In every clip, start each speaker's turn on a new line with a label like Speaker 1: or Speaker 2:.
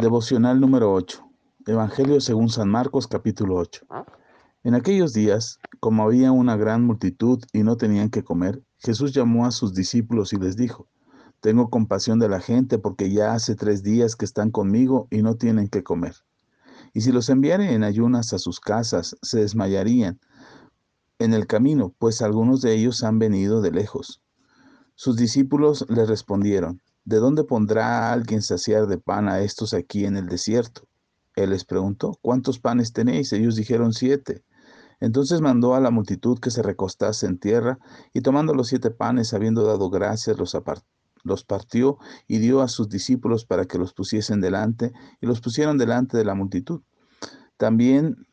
Speaker 1: Devocional número 8. Evangelio según San Marcos capítulo 8. En aquellos días, como había una gran multitud y no tenían que comer, Jesús llamó a sus discípulos y les dijo, Tengo compasión de la gente porque ya hace tres días que están conmigo y no tienen que comer. Y si los enviare en ayunas a sus casas, se desmayarían en el camino, pues algunos de ellos han venido de lejos. Sus discípulos le respondieron, ¿De dónde pondrá alguien saciar de pan a estos aquí en el desierto? Él les preguntó, ¿cuántos panes tenéis? Ellos dijeron siete. Entonces mandó a la multitud que se recostase en tierra, y tomando los siete panes, habiendo dado gracias, los, los partió y dio a sus discípulos para que los pusiesen delante, y los pusieron delante de la multitud. También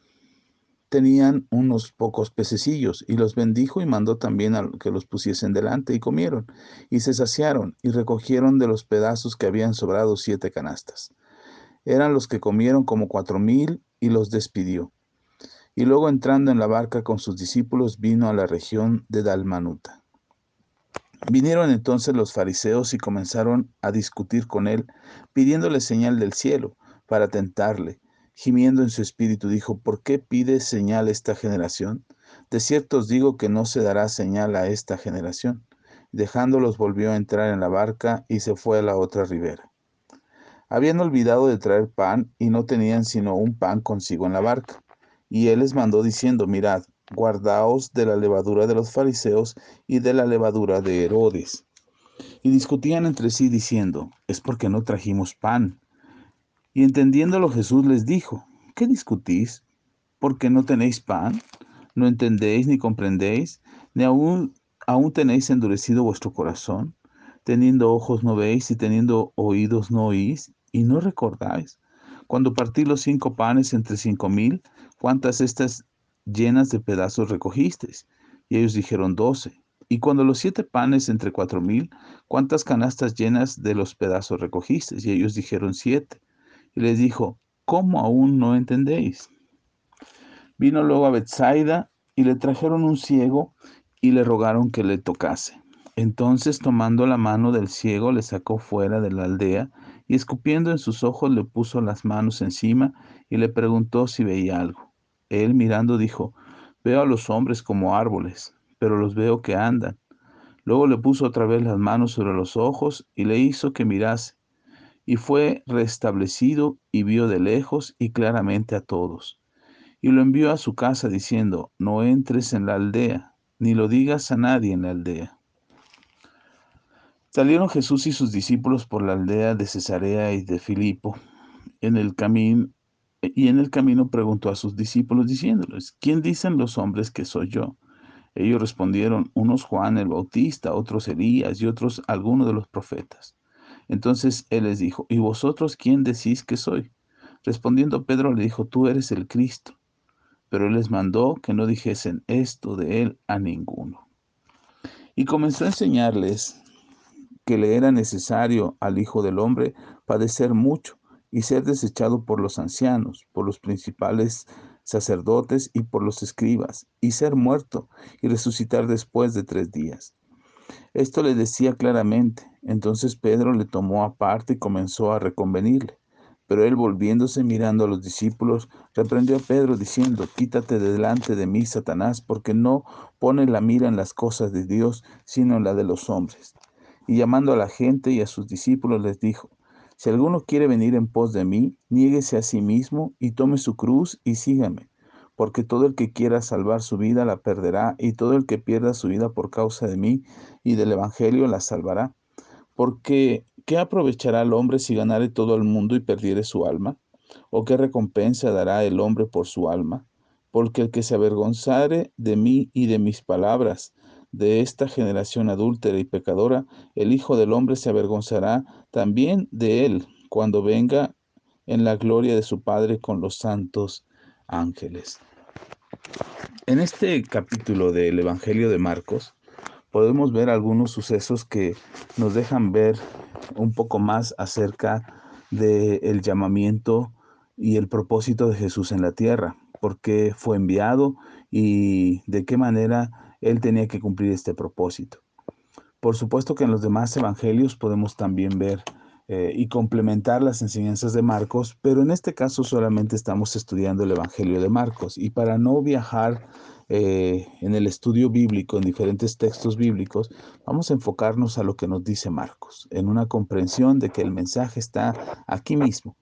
Speaker 1: tenían unos pocos pececillos y los bendijo y mandó también a que los pusiesen delante y comieron y se saciaron y recogieron de los pedazos que habían sobrado siete canastas. Eran los que comieron como cuatro mil y los despidió. Y luego entrando en la barca con sus discípulos vino a la región de Dalmanuta. Vinieron entonces los fariseos y comenzaron a discutir con él, pidiéndole señal del cielo para tentarle gimiendo en su espíritu, dijo, ¿por qué pide señal esta generación? De cierto os digo que no se dará señal a esta generación. Dejándolos volvió a entrar en la barca y se fue a la otra ribera. Habían olvidado de traer pan y no tenían sino un pan consigo en la barca. Y él les mandó diciendo, mirad, guardaos de la levadura de los fariseos y de la levadura de Herodes. Y discutían entre sí diciendo, es porque no trajimos pan. Y entendiéndolo Jesús les dijo, ¿qué discutís? ¿Porque no tenéis pan? ¿No entendéis ni comprendéis? ¿Ni aún, aún tenéis endurecido vuestro corazón? Teniendo ojos no veis y teniendo oídos no oís y no recordáis. Cuando partí los cinco panes entre cinco mil, ¿cuántas estas llenas de pedazos recogisteis? Y ellos dijeron doce. Y cuando los siete panes entre cuatro mil, ¿cuántas canastas llenas de los pedazos recogisteis? Y ellos dijeron siete y les dijo, ¿cómo aún no entendéis? Vino luego a Bethsaida y le trajeron un ciego y le rogaron que le tocase. Entonces, tomando la mano del ciego, le sacó fuera de la aldea y escupiendo en sus ojos le puso las manos encima y le preguntó si veía algo. Él mirando dijo, veo a los hombres como árboles, pero los veo que andan. Luego le puso otra vez las manos sobre los ojos y le hizo que mirase y fue restablecido y vio de lejos y claramente a todos. Y lo envió a su casa diciendo, no entres en la aldea, ni lo digas a nadie en la aldea. Salieron Jesús y sus discípulos por la aldea de Cesarea y de Filipo. En el camino y en el camino preguntó a sus discípulos diciéndoles, ¿quién dicen los hombres que soy yo? Ellos respondieron, unos Juan el Bautista, otros Elías y otros algunos de los profetas. Entonces él les dijo, ¿y vosotros quién decís que soy? Respondiendo Pedro le dijo, tú eres el Cristo. Pero él les mandó que no dijesen esto de él a ninguno. Y comenzó a enseñarles que le era necesario al Hijo del Hombre padecer mucho y ser desechado por los ancianos, por los principales sacerdotes y por los escribas, y ser muerto y resucitar después de tres días. Esto le decía claramente. Entonces Pedro le tomó aparte y comenzó a reconvenirle. Pero él volviéndose mirando a los discípulos, reprendió a Pedro diciendo, Quítate de delante de mí, Satanás, porque no pone la mira en las cosas de Dios, sino en la de los hombres. Y llamando a la gente y a sus discípulos les dijo, Si alguno quiere venir en pos de mí, niéguese a sí mismo y tome su cruz y sígame porque todo el que quiera salvar su vida la perderá, y todo el que pierda su vida por causa de mí y del Evangelio la salvará. Porque, ¿qué aprovechará el hombre si ganare todo el mundo y perdiere su alma? ¿O qué recompensa dará el hombre por su alma? Porque el que se avergonzare de mí y de mis palabras, de esta generación adúltera y pecadora, el Hijo del Hombre se avergonzará también de él cuando venga en la gloria de su Padre con los santos ángeles. En este capítulo del Evangelio de Marcos podemos ver algunos sucesos que nos dejan ver un poco más acerca del llamamiento y el propósito de Jesús en la tierra, por qué fue enviado y de qué manera él tenía que cumplir este propósito. Por supuesto que en los demás evangelios podemos también ver eh, y complementar las enseñanzas de Marcos, pero en este caso solamente estamos estudiando el Evangelio de Marcos. Y para no viajar eh, en el estudio bíblico, en diferentes textos bíblicos, vamos a enfocarnos a lo que nos dice Marcos, en una comprensión de que el mensaje está aquí mismo.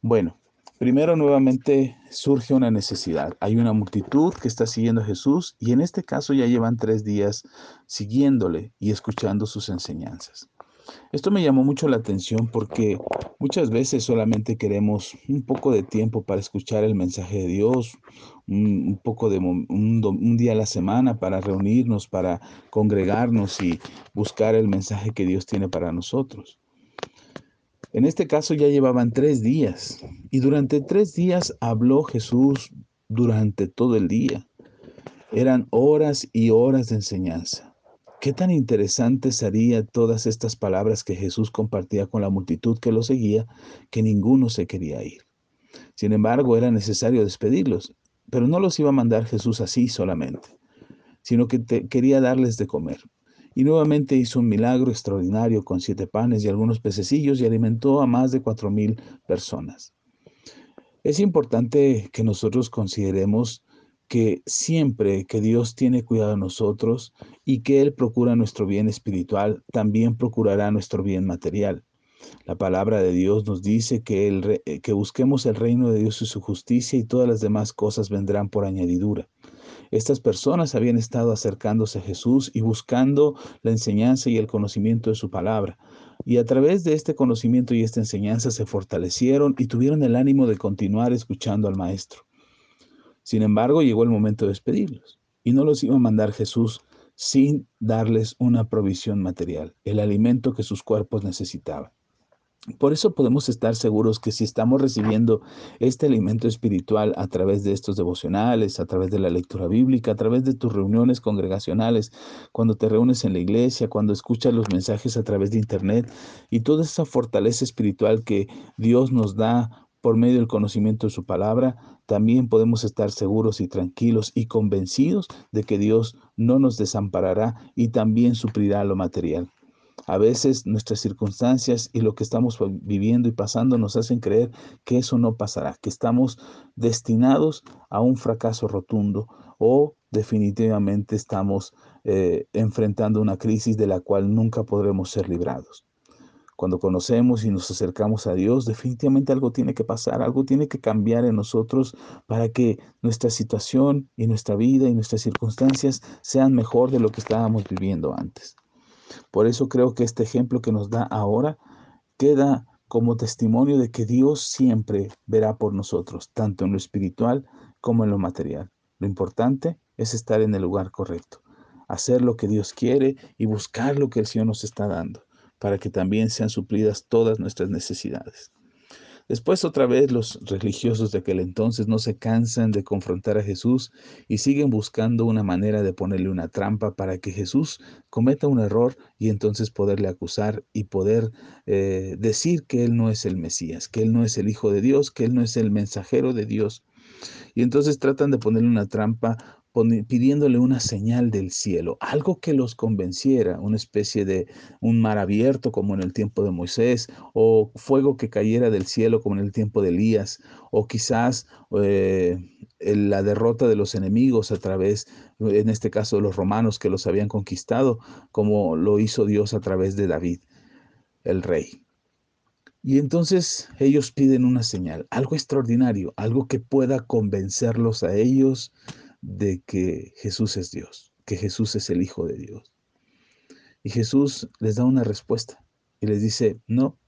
Speaker 1: Bueno, primero nuevamente surge una necesidad. Hay una multitud que está siguiendo a Jesús y en este caso ya llevan tres días siguiéndole y escuchando sus enseñanzas. Esto me llamó mucho la atención porque muchas veces solamente queremos un poco de tiempo para escuchar el mensaje de Dios, un, poco de un, día a la semana para reunirnos, para congregarnos y buscar el mensaje que Dios tiene para nosotros. En este caso ya llevaban tres días y durante tres días habló Jesús durante todo el día. Eran horas y horas de enseñanza. Qué tan interesantes serían todas estas palabras que Jesús compartía con la multitud que lo seguía, que ninguno se quería ir. Sin embargo, era necesario despedirlos, pero no los iba a mandar Jesús así solamente, sino que quería darles de comer. Y nuevamente hizo un milagro extraordinario con siete panes y algunos pececillos y alimentó a más de cuatro mil personas. Es importante que nosotros consideremos que siempre que Dios tiene cuidado de nosotros y que Él procura nuestro bien espiritual, también procurará nuestro bien material. La palabra de Dios nos dice que, el, eh, que busquemos el reino de Dios y su justicia y todas las demás cosas vendrán por añadidura. Estas personas habían estado acercándose a Jesús y buscando la enseñanza y el conocimiento de su palabra. Y a través de este conocimiento y esta enseñanza se fortalecieron y tuvieron el ánimo de continuar escuchando al Maestro. Sin embargo, llegó el momento de despedirlos y no los iba a mandar Jesús sin darles una provisión material, el alimento que sus cuerpos necesitaban. Por eso podemos estar seguros que si estamos recibiendo este alimento espiritual a través de estos devocionales, a través de la lectura bíblica, a través de tus reuniones congregacionales, cuando te reúnes en la iglesia, cuando escuchas los mensajes a través de internet y toda esa fortaleza espiritual que Dios nos da por medio del conocimiento de su palabra, también podemos estar seguros y tranquilos y convencidos de que Dios no nos desamparará y también suplirá lo material. A veces nuestras circunstancias y lo que estamos viviendo y pasando nos hacen creer que eso no pasará, que estamos destinados a un fracaso rotundo o definitivamente estamos eh, enfrentando una crisis de la cual nunca podremos ser librados. Cuando conocemos y nos acercamos a Dios, definitivamente algo tiene que pasar, algo tiene que cambiar en nosotros para que nuestra situación y nuestra vida y nuestras circunstancias sean mejor de lo que estábamos viviendo antes. Por eso creo que este ejemplo que nos da ahora queda como testimonio de que Dios siempre verá por nosotros, tanto en lo espiritual como en lo material. Lo importante es estar en el lugar correcto, hacer lo que Dios quiere y buscar lo que el Señor nos está dando para que también sean suplidas todas nuestras necesidades. Después otra vez los religiosos de aquel entonces no se cansan de confrontar a Jesús y siguen buscando una manera de ponerle una trampa para que Jesús cometa un error y entonces poderle acusar y poder eh, decir que Él no es el Mesías, que Él no es el Hijo de Dios, que Él no es el mensajero de Dios. Y entonces tratan de ponerle una trampa pidiéndole una señal del cielo, algo que los convenciera, una especie de un mar abierto como en el tiempo de Moisés, o fuego que cayera del cielo como en el tiempo de Elías, o quizás eh, la derrota de los enemigos a través, en este caso, de los romanos que los habían conquistado, como lo hizo Dios a través de David, el rey. Y entonces ellos piden una señal, algo extraordinario, algo que pueda convencerlos a ellos de que Jesús es Dios, que Jesús es el Hijo de Dios. Y Jesús les da una respuesta y les dice, no,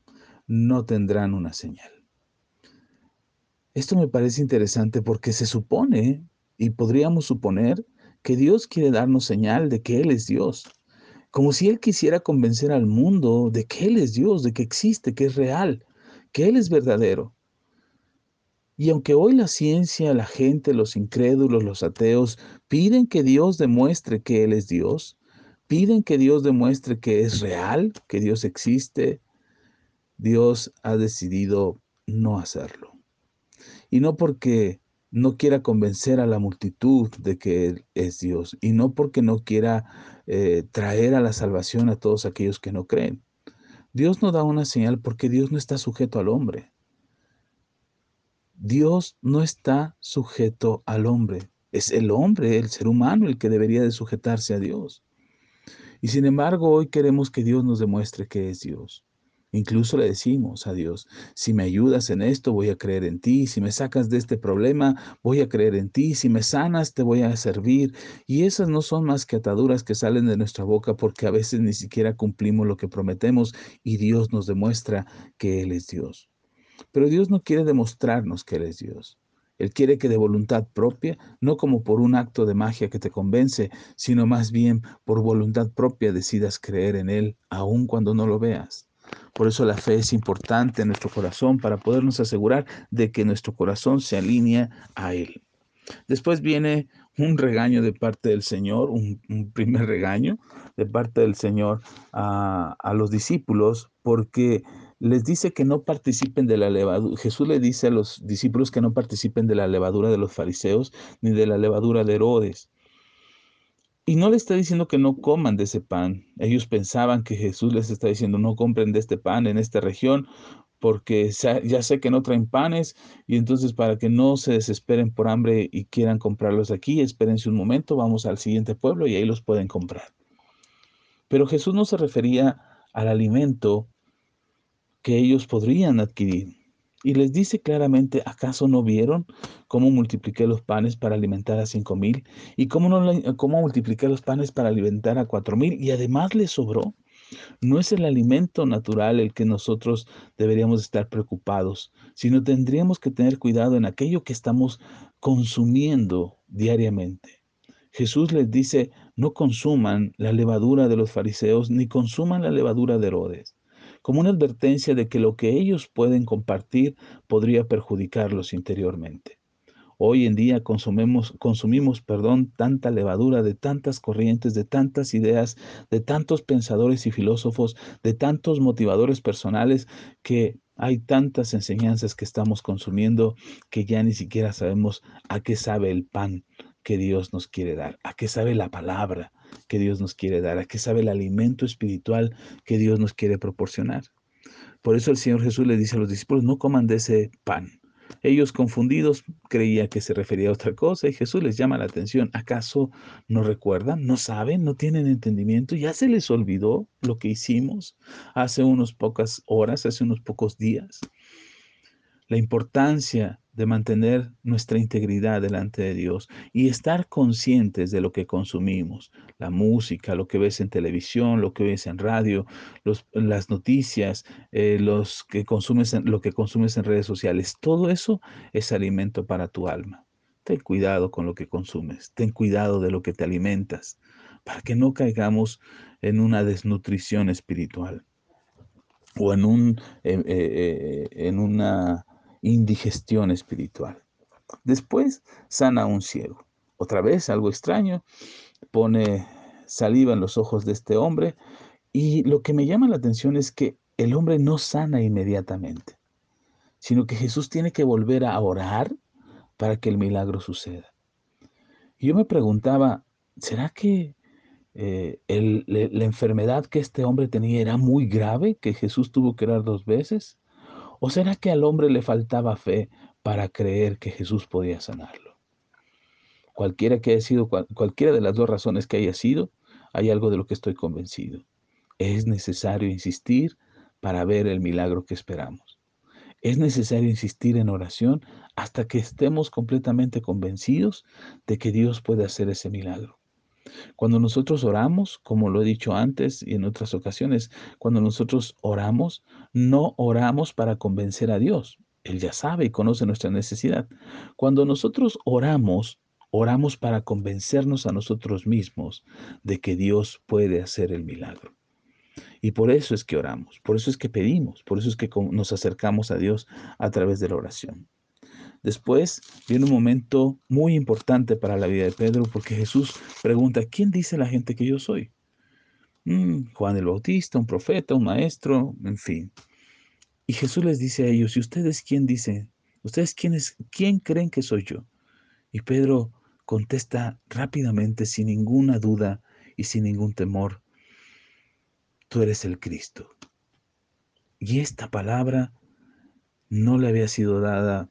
Speaker 1: no tendrán una señal. Esto me parece interesante porque se supone, y podríamos suponer, que Dios quiere darnos señal de que Él es Dios, como si Él quisiera convencer al mundo de que Él es Dios, de que existe, que es real, que Él es verdadero. Y aunque hoy la ciencia, la gente, los incrédulos, los ateos, piden que Dios demuestre que Él es Dios, piden que Dios demuestre que es real, que Dios existe, Dios ha decidido no hacerlo. Y no porque no quiera convencer a la multitud de que Él es Dios, y no porque no quiera eh, traer a la salvación a todos aquellos que no creen. Dios no da una señal porque Dios no está sujeto al hombre. Dios no está sujeto al hombre. Es el hombre, el ser humano, el que debería de sujetarse a Dios. Y sin embargo, hoy queremos que Dios nos demuestre que es Dios. Incluso le decimos a Dios, si me ayudas en esto, voy a creer en ti, si me sacas de este problema, voy a creer en ti, si me sanas, te voy a servir. Y esas no son más que ataduras que salen de nuestra boca porque a veces ni siquiera cumplimos lo que prometemos y Dios nos demuestra que Él es Dios. Pero Dios no quiere demostrarnos que Él es Dios. Él quiere que de voluntad propia, no como por un acto de magia que te convence, sino más bien por voluntad propia decidas creer en Él, aun cuando no lo veas. Por eso la fe es importante en nuestro corazón para podernos asegurar de que nuestro corazón se alinea a Él. Después viene un regaño de parte del Señor, un, primer regaño de parte del Señor a, a los discípulos, porque les dice que no participen de la levadura. Jesús le dice a los discípulos que no participen de la levadura de los fariseos ni de la levadura de Herodes. Y no le está diciendo que no coman de ese pan. Ellos pensaban que Jesús les está diciendo no compren de este pan en esta región porque ya sé que no traen panes y entonces para que no se desesperen por hambre y quieran comprarlos aquí, espérense un momento, vamos al siguiente pueblo y ahí los pueden comprar. Pero Jesús no se refería al alimento que ellos podrían adquirir. Y les dice claramente, ¿acaso no vieron cómo multipliqué los panes para alimentar a cinco mil? ¿Y cómo, no, cómo multipliqué los panes para alimentar a cuatro mil? Y además les sobró. No es el alimento natural el que nosotros deberíamos estar preocupados, sino tendríamos que tener cuidado en aquello que estamos consumiendo diariamente. Jesús les dice, no consuman la levadura de los fariseos, ni consuman la levadura de Herodes como una advertencia de que lo que ellos pueden compartir podría perjudicarlos interiormente. Hoy en día consumimos, consumimos perdón, tanta levadura de tantas corrientes, de tantas ideas, de tantos pensadores y filósofos, de tantos motivadores personales, que hay tantas enseñanzas que estamos consumiendo que ya ni siquiera sabemos a qué sabe el pan que Dios nos quiere dar, a qué sabe la palabra, que Dios nos quiere dar, a qué sabe el alimento espiritual que Dios nos quiere proporcionar. Por eso el Señor Jesús le dice a los discípulos, no coman de ese pan. Ellos confundidos creían que se refería a otra cosa y Jesús les llama la atención. ¿Acaso no recuerdan? ¿No saben? ¿No tienen entendimiento? ¿Ya se les olvidó lo que hicimos hace unas pocas horas, hace unos pocos días? La importancia de mantener nuestra integridad delante de Dios y estar conscientes de lo que consumimos, la música, lo que ves en televisión, lo que ves en radio, las noticias, eh, los que consumes lo que consumes en redes sociales, todo eso es alimento para tu alma. Ten cuidado con lo que consumes, ten cuidado de lo que te alimentas, para que no caigamos en una desnutrición espiritual o en, un, eh, eh, en una indigestión espiritual. Después sana a un ciego. Otra vez, algo extraño, pone saliva en los ojos de este hombre y lo que me llama la atención es que el hombre no sana inmediatamente, sino que Jesús tiene que volver a orar para que el milagro suceda. Yo me preguntaba, ¿será que eh, la enfermedad que este hombre tenía era muy grave, que Jesús tuvo que orar dos veces? ¿O será que al hombre le faltaba fe para creer que Jesús podía sanarlo? Cualquiera que haya sido, cualquiera de las dos razones que haya sido, hay algo de lo que estoy convencido. Es necesario insistir para ver el milagro que esperamos. Es necesario insistir en oración hasta que estemos completamente convencidos de que Dios puede hacer ese milagro. Cuando nosotros oramos, como lo he dicho antes y en otras ocasiones, cuando nosotros oramos, no oramos para convencer a Dios. Él ya sabe y conoce nuestra necesidad. Cuando nosotros oramos, oramos para convencernos a nosotros mismos de que Dios puede hacer el milagro. Y por eso es que oramos, por eso es que pedimos, por eso es que nos acercamos a Dios a través de la oración. Después viene un momento muy importante para la vida de Pedro porque Jesús pregunta, ¿quién dice la gente que yo soy? Mm, Juan el Bautista, un profeta, un maestro, en fin. Y Jesús les dice a ellos, ¿y ustedes quién dicen? ¿Ustedes quiénes, quién creen que soy yo? Y Pedro contesta rápidamente, sin ninguna duda y sin ningún temor, tú eres el Cristo. Y esta palabra no le había sido dada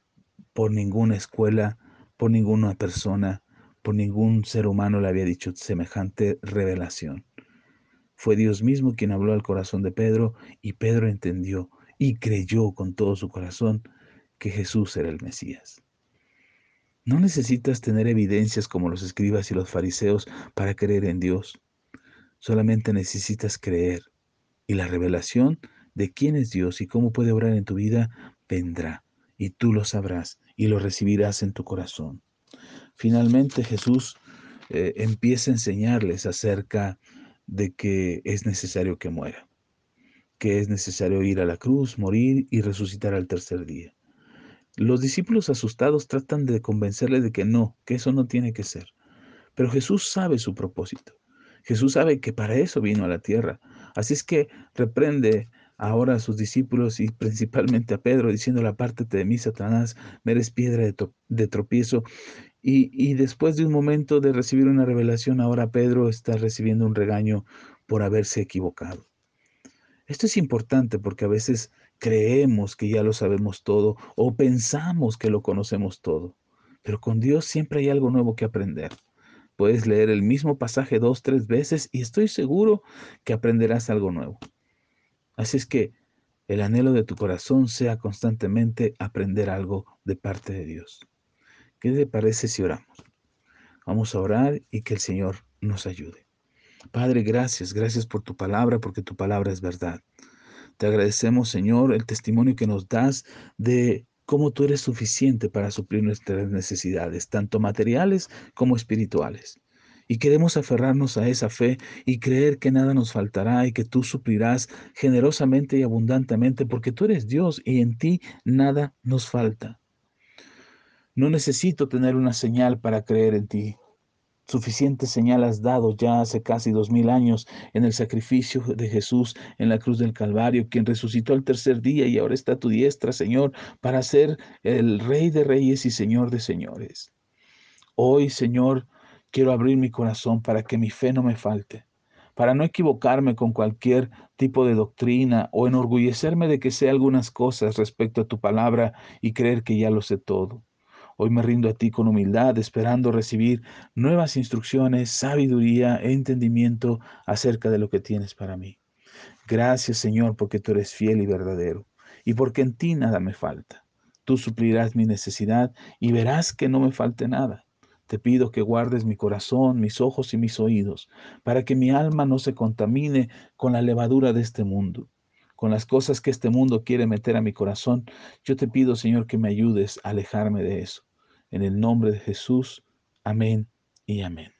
Speaker 1: por ninguna escuela, por ninguna persona, por ningún ser humano le había dicho semejante revelación. Fue Dios mismo quien habló al corazón de Pedro y Pedro entendió y creyó con todo su corazón que Jesús era el Mesías. No necesitas tener evidencias como los escribas y los fariseos para creer en Dios. Solamente necesitas creer y la revelación de quién es Dios y cómo puede obrar en tu vida vendrá y tú lo sabrás y lo recibirás en tu corazón. Finalmente Jesús eh, empieza a enseñarles acerca de que es necesario que muera, que es necesario ir a la cruz, morir y resucitar al tercer día. Los discípulos asustados tratan de convencerle de que no, que eso no tiene que ser. Pero Jesús sabe su propósito. Jesús sabe que para eso vino a la tierra. Así es que reprende ahora a sus discípulos y principalmente a Pedro, diciéndole, apártate de mí, Satanás, me eres piedra de, tropiezo. Y, y, después de un momento de recibir una revelación, ahora Pedro está recibiendo un regaño por haberse equivocado. Esto es importante porque a veces creemos que ya lo sabemos todo o pensamos que lo conocemos todo, pero con Dios siempre hay algo nuevo que aprender. Puedes leer el mismo pasaje dos, tres veces y estoy seguro que aprenderás algo nuevo. Así es que el anhelo de tu corazón sea constantemente aprender algo de parte de Dios. ¿Qué te parece si oramos? Vamos a orar y que el Señor nos ayude. Padre, gracias, gracias por tu palabra, porque tu palabra es verdad. Te agradecemos, Señor, el testimonio que nos das de cómo tú eres suficiente para suplir nuestras necesidades, tanto materiales como espirituales. Y queremos aferrarnos a esa fe y creer que nada nos faltará y que tú suplirás generosamente y abundantemente porque tú eres Dios y en ti nada nos falta. No necesito tener una señal para creer en ti. Suficiente señal has dado ya hace casi dos mil años en el sacrificio de Jesús en la cruz del Calvario, quien resucitó al tercer día y ahora está a tu diestra, Señor, para ser el Rey de Reyes y Señor de Señores. Hoy, Señor, Quiero abrir mi corazón para que mi fe no me falte, para no equivocarme con cualquier tipo de doctrina o enorgullecerme de que sé algunas cosas respecto a tu palabra y creer que ya lo sé todo. Hoy me rindo a ti con humildad, esperando recibir nuevas instrucciones, sabiduría e entendimiento acerca de lo que tienes para mí. Gracias Señor porque tú eres fiel y verdadero y porque en ti nada me falta. Tú suplirás mi necesidad y verás que no me falte nada. Te pido que guardes mi corazón, mis ojos y mis oídos, para que mi alma no se contamine con la levadura de este mundo, con las cosas que este mundo quiere meter a mi corazón. Yo te pido, Señor, que me ayudes a alejarme de eso. En el nombre de Jesús, amén y amén.